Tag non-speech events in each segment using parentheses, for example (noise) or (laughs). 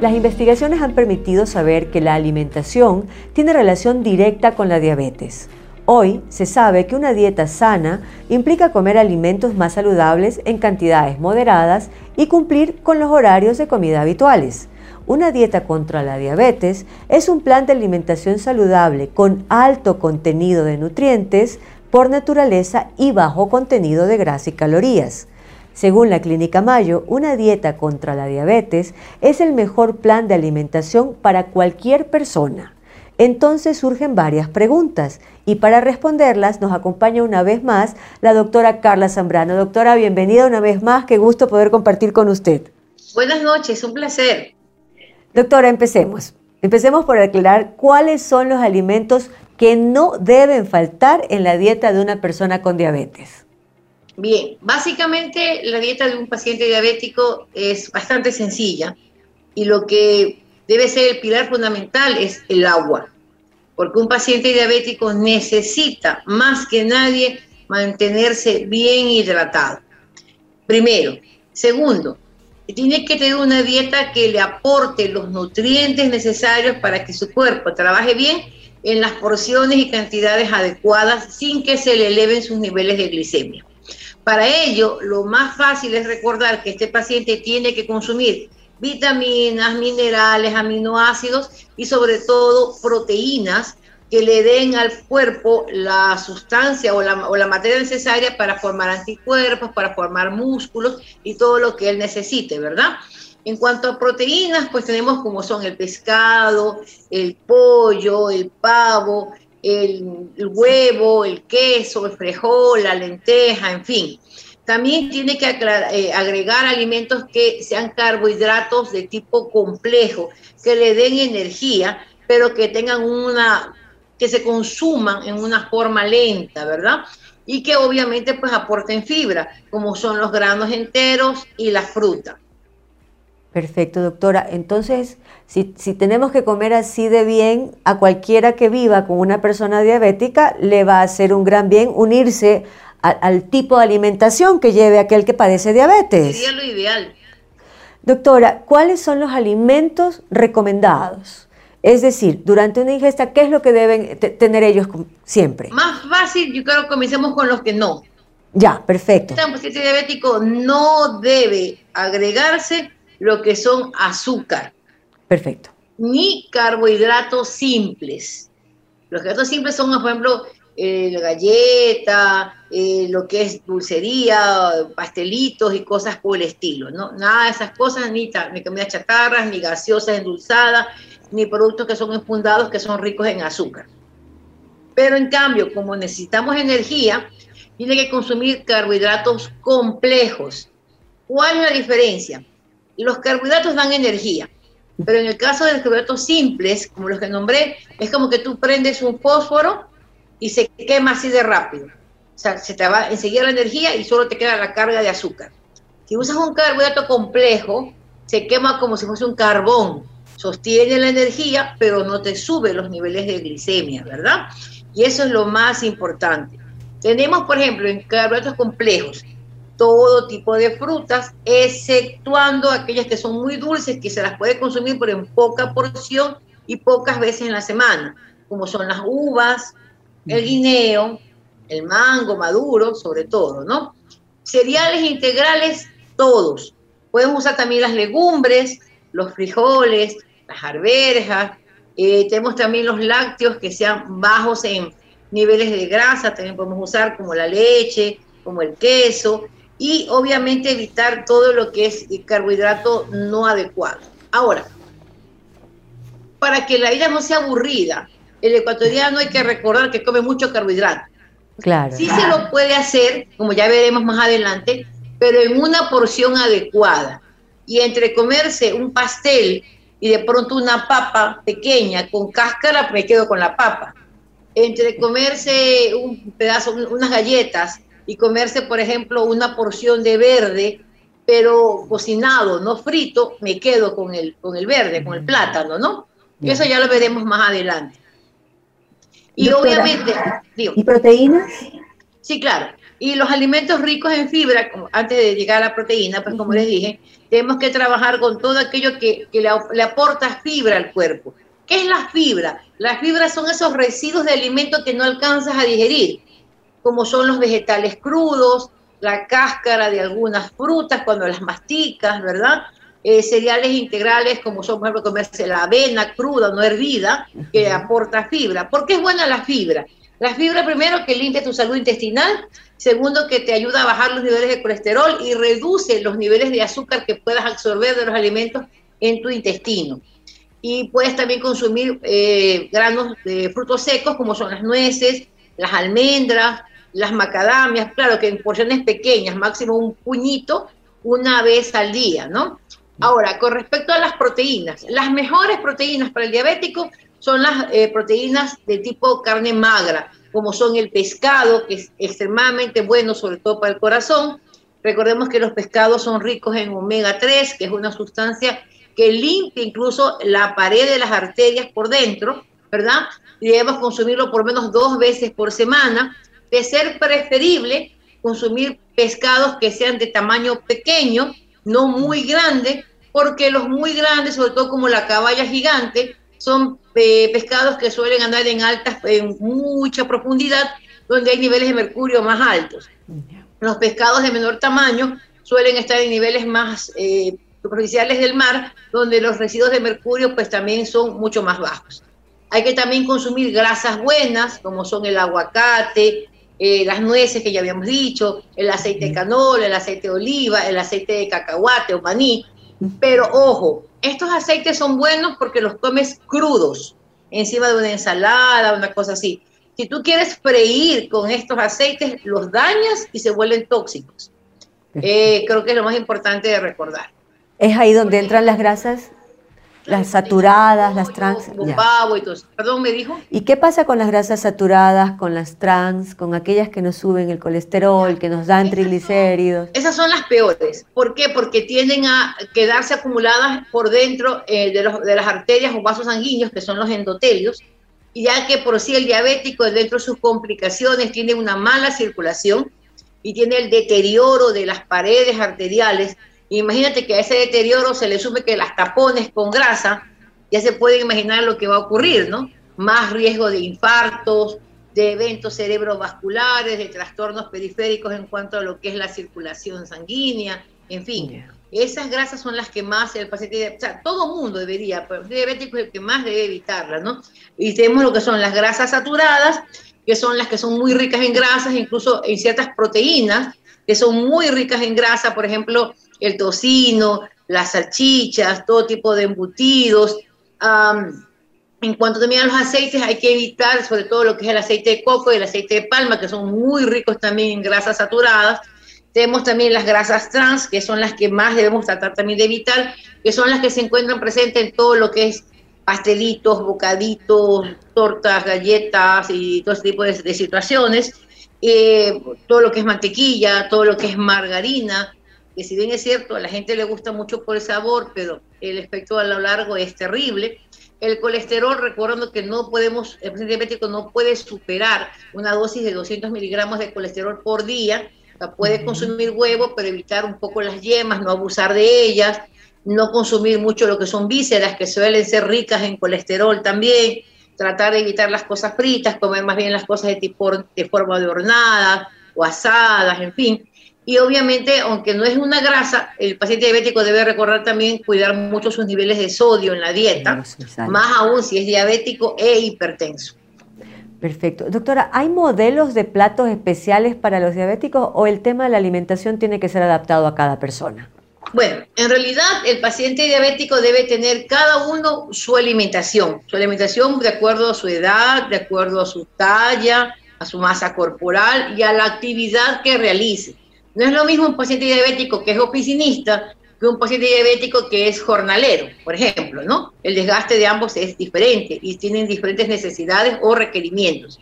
Las investigaciones han permitido saber que la alimentación tiene relación directa con la diabetes. Hoy se sabe que una dieta sana implica comer alimentos más saludables en cantidades moderadas y cumplir con los horarios de comida habituales. Una dieta contra la diabetes es un plan de alimentación saludable con alto contenido de nutrientes por naturaleza y bajo contenido de grasa y calorías. Según la Clínica Mayo, una dieta contra la diabetes es el mejor plan de alimentación para cualquier persona. Entonces surgen varias preguntas y para responderlas nos acompaña una vez más la doctora Carla Zambrano. Doctora, bienvenida una vez más, qué gusto poder compartir con usted. Buenas noches, un placer. Doctora, empecemos. Empecemos por aclarar cuáles son los alimentos que no deben faltar en la dieta de una persona con diabetes. Bien, básicamente la dieta de un paciente diabético es bastante sencilla y lo que debe ser el pilar fundamental es el agua, porque un paciente diabético necesita más que nadie mantenerse bien hidratado. Primero. Segundo, tiene que tener una dieta que le aporte los nutrientes necesarios para que su cuerpo trabaje bien en las porciones y cantidades adecuadas sin que se le eleven sus niveles de glicemia. Para ello, lo más fácil es recordar que este paciente tiene que consumir vitaminas, minerales, aminoácidos y sobre todo proteínas que le den al cuerpo la sustancia o la, materia necesaria para formar anticuerpos, para formar músculos y todo lo que él necesite, ¿verdad? En cuanto a proteínas, pues tenemos como son el pescado, el pollo, el pavo, el, huevo, el queso, el frijol, la lenteja, en fin. También tiene que eh, agregar alimentos que sean carbohidratos de tipo complejo, que le den energía, pero que tengan una que se consuman en una forma lenta, ¿verdad? Y que obviamente pues aporten fibra, como son los granos enteros y la fruta. Perfecto, doctora. Entonces, si, tenemos que comer así de bien, a cualquiera que viva con una persona diabética, le va a hacer un gran bien unirse al tipo de alimentación que lleve aquel que padece diabetes. Sería lo ideal. Doctora, ¿cuáles son los alimentos recomendados? Es decir, durante una ingesta, ¿qué es lo que deben tener ellos siempre? Más fácil, yo creo que comencemos con los que no. Ya, perfecto. Un paciente diabético no debe agregarse lo que son azúcar. Perfecto. Ni carbohidratos simples. Los carbohidratos simples son, por ejemplo, eh, la galleta, eh, lo que es dulcería, pastelitos y cosas por el estilo, ¿no? Nada de esas cosas, ni, ni comidas chatarras, ni gaseosas endulzadas, ni productos que son infundados que son ricos en azúcar. Pero en cambio, como necesitamos energía, tiene que consumir carbohidratos complejos. ¿Cuál es la diferencia? Los carbohidratos dan energía, pero en el caso de los carbohidratos simples, como los que nombré, es como que tú prendes un fósforo y se quema así de rápido. O sea, se te va enseguida la energía y solo te queda la carga de azúcar. Si usas un carbohidrato complejo, se quema como si fuese un carbón sostiene la energía, pero no te sube los niveles de glicemia, ¿verdad? Y eso es lo más importante. Tenemos, por ejemplo, en carbohidratos complejos, todo tipo de frutas, exceptuando aquellas que son muy dulces, que se las puede consumir, pero en poca porción y pocas veces en la semana, como son las uvas, el guineo, el mango maduro, sobre todo, ¿no? Cereales integrales, todos. Podemos usar también las legumbres, los frijoles, las arvejas, eh, tenemos también los lácteos que sean bajos en niveles de grasa, también podemos usar como la leche, como el queso, y obviamente evitar todo lo que es carbohidrato no adecuado. Ahora, para que la vida no sea aburrida, el ecuatoriano hay que recordar que come mucho carbohidrato. Claro. Sí se lo puede hacer, como ya veremos más adelante, pero en una porción adecuada. Y entre comerse un pastel y de pronto una papa pequeña con cáscara, me quedo con la papa. Entre comerse un pedazo, unas galletas y comerse, por ejemplo, una porción de verde, pero cocinado, no frito, me quedo con el, con el verde, con el plátano, ¿no? Y eso ya lo veremos más adelante. Y obviamente... ¿Y proteínas? Sí, claro. Y los alimentos ricos en fibra, antes de llegar a la proteína, pues como les dije, tenemos que trabajar con todo aquello que, le, le, aporta fibra al cuerpo. ¿Qué es la fibra? Las fibras son esos residuos de alimentos que no alcanzas a digerir, como son los vegetales crudos, la cáscara de algunas frutas cuando las masticas, ¿verdad? Eh, cereales integrales como son, por ejemplo, comerse la avena cruda, no hervida, que aporta fibra. ¿Por qué es buena la fibra? La fibra, primero, que limpia tu salud intestinal. Segundo, que te ayuda a bajar los niveles de colesterol y reduce los niveles de azúcar que puedas absorber de los alimentos en tu intestino. Y puedes también consumir eh, granos de frutos secos, como son las nueces, las almendras, las macadamias, claro que en porciones pequeñas, máximo un puñito, una vez al día, ¿no? Ahora, con respecto a las proteínas, las mejores proteínas para el diabético son las eh, proteínas de tipo carne magra, como son el pescado, que es extremadamente bueno, sobre todo para el corazón. Recordemos que los pescados son ricos en omega 3, que es una sustancia que limpia incluso la pared de las arterias por dentro, ¿verdad? Y debemos consumirlo por menos dos veces por semana. De ser preferible consumir pescados que sean de tamaño pequeño, no muy grande, porque los muy grandes, sobre todo como la caballa gigante, son eh, pescados que suelen andar en altas, en mucha profundidad, donde hay niveles de mercurio más altos. Los pescados de menor tamaño suelen estar en niveles más eh, superficiales del mar, donde los residuos de mercurio pues también son mucho más bajos. Hay que también consumir grasas buenas, como son el aguacate, eh, las nueces que ya habíamos dicho, el aceite de canola, el aceite de oliva, el aceite de cacahuate o maní. Pero ojo, estos aceites son buenos porque los comes crudos, encima de una ensalada, una cosa así. Si tú quieres freír con estos aceites, los dañas y se vuelven tóxicos. Eh, creo que es lo más importante de recordar. ¿Es ahí donde entran las grasas? Las saturadas, las trans. y todo Perdón, me dijo. ¿Y qué pasa con las grasas saturadas, con las trans, con aquellas que nos suben el colesterol, que nos dan triglicéridos? Esas son las peores. ¿Por qué? Porque tienden a quedarse acumuladas por dentro eh, de, los, de las arterias o vasos sanguíneos, que son los endotelios, y ya que por sí el diabético, dentro de sus complicaciones, tiene una mala circulación y tiene el deterioro de las paredes arteriales Imagínate que a ese deterioro se le sume que las tapones con grasa, ya se puede imaginar lo que va a ocurrir, ¿no? Más riesgo de infartos, de eventos cerebrovasculares, de trastornos periféricos en cuanto a lo que es la circulación sanguínea, en fin. Esas grasas son las que más el paciente, o sea, todo mundo debería, pero el diabético es el que más debe evitarlas, ¿no? Y tenemos lo que son las grasas saturadas, que son las que son muy ricas en grasas, incluso en ciertas proteínas, que son muy ricas en grasa, por ejemplo, el tocino, las salchichas, todo tipo de embutidos. en cuanto también a los aceites, hay que evitar sobre todo lo que es el aceite de coco y el aceite de palma, que son muy ricos también en grasas saturadas. Tenemos también las grasas trans, que son las que más debemos tratar también de evitar, que son las que se encuentran presentes en todo lo que es pastelitos, bocaditos, tortas, galletas y todo ese tipo de, situaciones. Eh, todo lo que es mantequilla, todo lo que es margarina, que si bien es cierto, a la gente le gusta mucho por el sabor, pero el efecto a lo largo es terrible. El colesterol, recordando que no podemos, el paciente diabético no puede superar una dosis de 200 miligramos de colesterol por día, puede consumir huevo, pero evitar un poco las yemas, no abusar de ellas, no consumir mucho lo que son vísceras, que suelen ser ricas en colesterol también, tratar de evitar las cosas fritas, comer más bien las cosas de, tipo, de forma de hornada o asadas, en fin. Y obviamente, aunque no es una grasa, el paciente diabético debe recordar también cuidar mucho sus niveles de sodio en la dieta, más aún si es diabético e hipertenso. Perfecto. Doctora, ¿hay modelos de platos especiales para los diabéticos o el tema de la alimentación tiene que ser adaptado a cada persona? Bueno, en realidad el paciente diabético debe tener cada uno su alimentación, su alimentación de acuerdo a su edad, de acuerdo a su talla, a su masa corporal y a la actividad que realice. No es lo mismo un paciente diabético que es oficinista que un paciente diabético que es jornalero, por ejemplo, ¿no? El desgaste de ambos es diferente y tienen diferentes necesidades o requerimientos.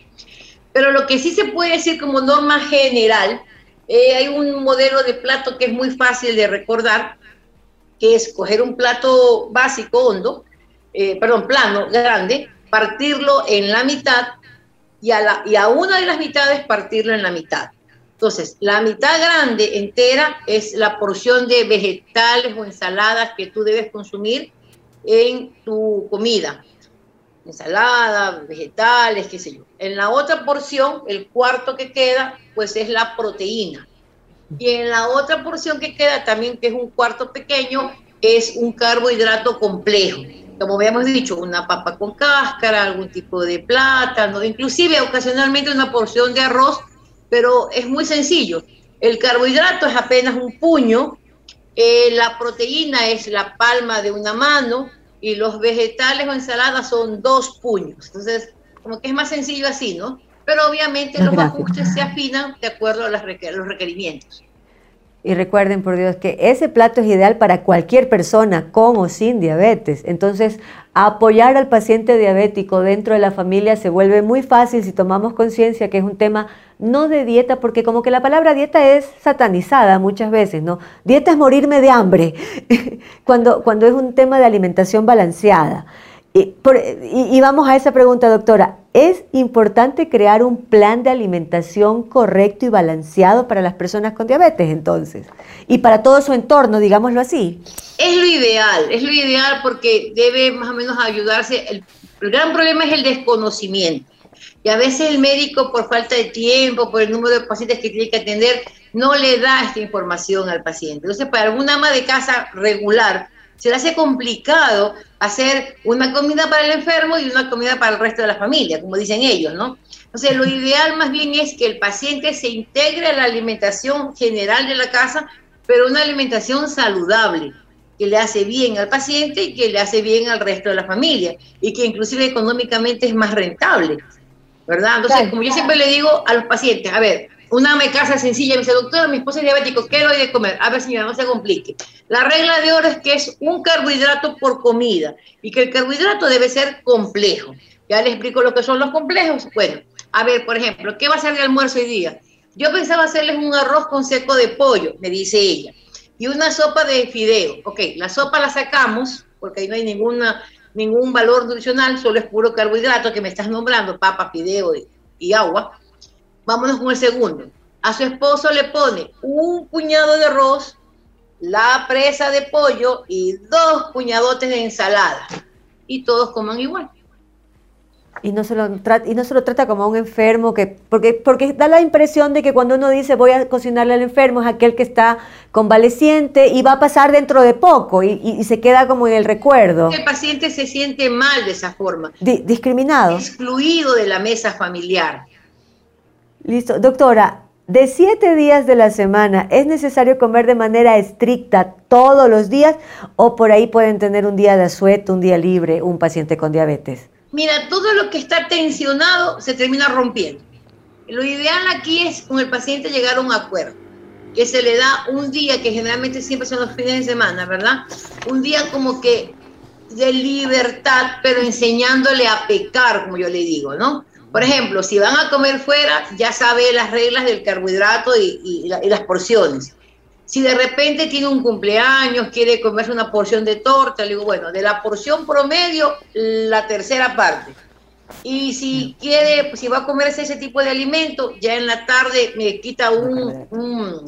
Pero lo que sí se puede decir como norma general, eh, hay un modelo de plato que es muy fácil de recordar, que es coger un plato básico, hondo, eh, perdón, plano, grande, partirlo en la mitad y a, la, y a una de las mitades partirlo en la mitad Entonces, la mitad grande entera es la porción de vegetales o ensaladas que tú debes consumir en tu comida. Ensalada, vegetales, qué sé yo. En la otra porción, el cuarto que queda, pues es la proteína. Y en la otra porción que queda también, que es un cuarto pequeño, es un carbohidrato complejo. Como habíamos dicho, una papa con cáscara, algún tipo de plátano, inclusive ocasionalmente una porción de arroz, pero es muy sencillo. El carbohidrato es apenas un puño, eh, la proteína es la palma de una mano y los vegetales o ensaladas son dos puños. Entonces, como que es más sencillo así, ¿no? Pero obviamente los ajustes se afinan de acuerdo a los requerimientos. Y recuerden, por Dios, que ese plato es ideal para cualquier persona con o sin diabetes. Entonces, apoyar al paciente diabético dentro de la familia se vuelve muy fácil si tomamos conciencia que es un tema no de dieta, porque como que la palabra dieta es satanizada muchas veces, ¿no? Dieta es morirme de hambre, (laughs) cuando, cuando es un tema de alimentación balanceada. Y, vamos a esa pregunta, doctora. ¿Es importante crear un plan de alimentación correcto y balanceado para las personas con diabetes entonces? Y para todo su entorno, digámoslo así. Es lo ideal, es lo ideal porque debe más o menos ayudarse. El, el gran problema es el desconocimiento. Y a veces el médico, por falta de tiempo, por el número de pacientes que tiene que atender, no le da esta información al paciente. Entonces, para alguna ama de casa regular, se le hace complicado hacer una comida para el enfermo y una comida para el resto de la familia, como dicen ellos, ¿no? Entonces, lo ideal más bien es que el paciente se integre a la alimentación general de la casa, pero una alimentación saludable, que le hace bien al paciente y que le hace bien al resto de la familia, y que inclusive económicamente es más rentable, ¿verdad? Entonces, como yo siempre le digo a los pacientes, a ver, una me casa sencilla, me dice, doctora, mi esposo es diabético, ¿qué doy de comer? A ver, señora, no se complique. La regla de oro es que es un carbohidrato por comida y que el carbohidrato debe ser complejo. Ya les explico lo que son los complejos. Bueno, a ver, por ejemplo, ¿qué va a ser de almuerzo hoy día? Yo pensaba hacerles un arroz con seco de pollo, me dice ella, y una sopa de fideo. Ok, la sopa la sacamos porque ahí no hay ninguna, ningún valor nutricional, solo es puro carbohidrato que me estás nombrando, papa, fideo y agua Vámonos con el segundo. A su esposo le pone un puñado de arroz, la presa de pollo y dos puñadotes de ensalada. Y todos coman igual. Y no, se lo trata, y no se lo trata como a un enfermo, que, porque, porque da la impresión de que cuando uno dice voy a cocinarle al enfermo es aquel que está convaleciente y va a pasar dentro de poco y, se queda como en el recuerdo. El paciente se siente mal de esa forma. discriminado. Excluido de la mesa familiar. Listo. Doctora, de siete días de la semana, ¿es necesario comer de manera estricta todos los días o por ahí pueden tener un día de asueto, un día libre, un paciente con diabetes? Mira, todo lo que está tensionado se termina rompiendo. Lo ideal aquí es con el paciente llegar a un acuerdo, que se le da un día, que generalmente siempre son los fines de semana, ¿verdad? Un día como que de libertad, pero enseñándole a pecar, como yo le digo, ¿no? Por ejemplo, si van a comer fuera, ya sabe las reglas del carbohidrato y, las porciones. Si de repente tiene un cumpleaños, quiere comerse una porción de torta, le digo, bueno, de la porción promedio, la tercera parte. Y si quiere, si va a comerse ese tipo de alimento, ya en la tarde me quita un,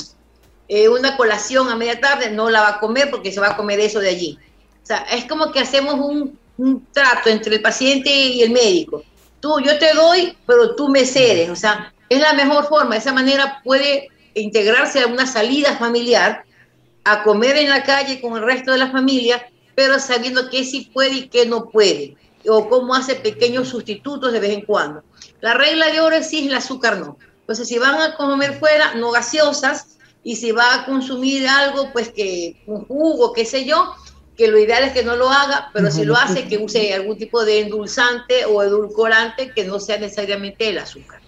eh, una colación a media tarde, no la va a comer porque se va a comer eso de allí. O sea, es como que hacemos un, un trato entre el paciente y el médico tú, yo te doy, pero tú me cedes. O sea, es la mejor forma. De esa manera puede integrarse a una salida familiar, a comer en la calle con el resto de la familia, pero sabiendo qué sí puede y qué no puede, o cómo hace pequeños sustitutos de vez en cuando. La regla de oro es sí, el azúcar no. Entonces, si van a comer fuera, no gaseosas, y si va a consumir algo, pues que un jugo, qué sé yo, que lo ideal es que no lo haga, pero si lo hace, que use algún tipo de endulzante o edulcorante que no sea necesariamente el azúcar.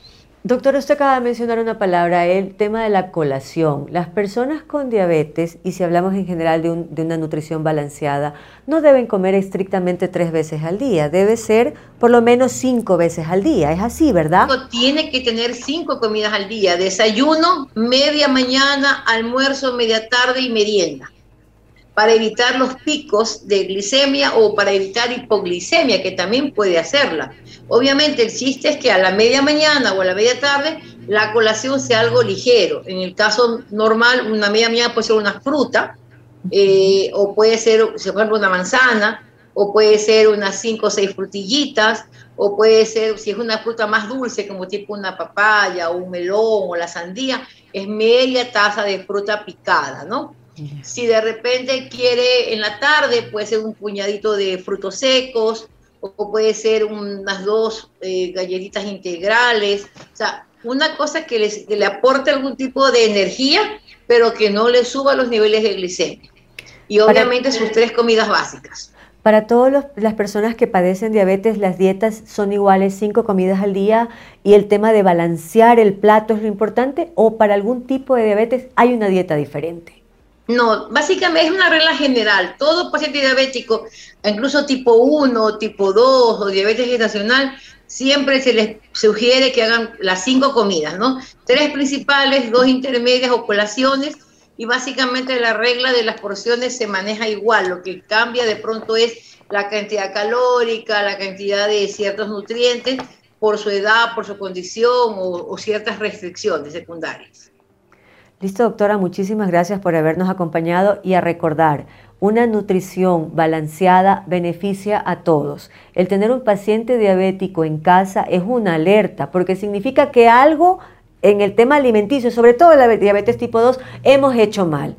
Doctor, usted acaba de mencionar una palabra, el tema de la colación. Las personas con diabetes, y si hablamos en general de, de, una nutrición balanceada, no deben comer estrictamente tres veces al día, debe ser por lo menos cinco veces al día. Es así, ¿verdad? Tiene que tener cinco comidas al día, desayuno, media mañana, almuerzo, media tarde y merienda para evitar los picos de glicemia o para evitar hipoglicemia, que también puede hacerla. Obviamente el chiste es que a la media mañana o a la media tarde la colación sea algo ligero. En el caso normal, una media mía puede ser una fruta, eh, o puede ser, por ejemplo, una manzana, o puede ser unas cinco o seis frutillitas, o puede ser, si es una fruta más dulce, como tipo una papaya o un melón o la sandía, es media taza de fruta picada, ¿no? Si de repente quiere en la tarde, puede ser un puñadito de frutos secos, o puede ser unas dos eh, galletitas integrales, o sea, una cosa que, les, que le aporte algún tipo de energía, pero que no le suba los niveles de glicemia. Y obviamente sus tres comidas básicas. Para todas las personas que padecen diabetes, las dietas son iguales, cinco comidas al día, y el tema de balancear el plato es lo importante, o para algún tipo de diabetes hay una dieta diferente. No, básicamente es una regla general. Todo paciente diabético, incluso tipo 1, tipo 2 o diabetes gestacional, siempre se les sugiere que hagan las cinco comidas, ¿no? Tres principales, dos intermedias o colaciones y básicamente la regla de las porciones se maneja igual, lo que cambia de pronto es la cantidad calórica, la cantidad de ciertos nutrientes por su edad, por su condición o, ciertas restricciones secundarias. Listo, doctora, muchísimas gracias por habernos acompañado y a recordar, una nutrición balanceada beneficia a todos. El tener un paciente diabético en casa es una alerta porque significa que algo en el tema alimenticio, sobre todo la diabetes tipo 2, hemos hecho mal.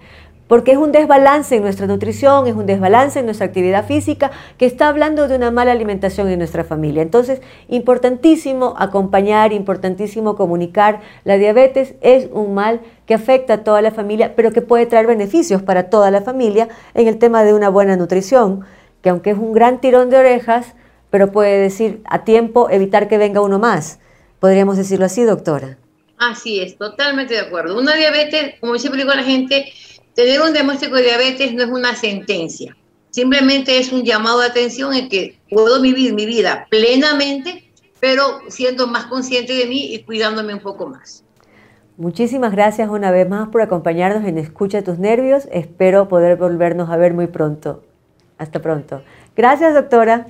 Porque es un desbalance en nuestra nutrición, es un desbalance en nuestra actividad física que está hablando de una mala alimentación en nuestra familia. Entonces, importantísimo acompañar, importantísimo comunicar. La diabetes es un mal que afecta a toda la familia, pero que puede traer beneficios para toda la familia en el tema de una buena nutrición, que aunque es un gran tirón de orejas, pero puede decir a tiempo evitar que venga uno más. Podríamos decirlo así, doctora. Así es, totalmente de acuerdo. Una diabetes, como siempre digo a la gente, tener un diagnóstico de diabetes no es una sentencia, simplemente es un llamado de atención en que puedo vivir mi vida plenamente, pero siendo más consciente de mí y cuidándome un poco más. Muchísimas gracias una vez más por acompañarnos en Escucha tus nervios. Espero poder volvernos a ver muy pronto. Hasta pronto. Gracias, doctora.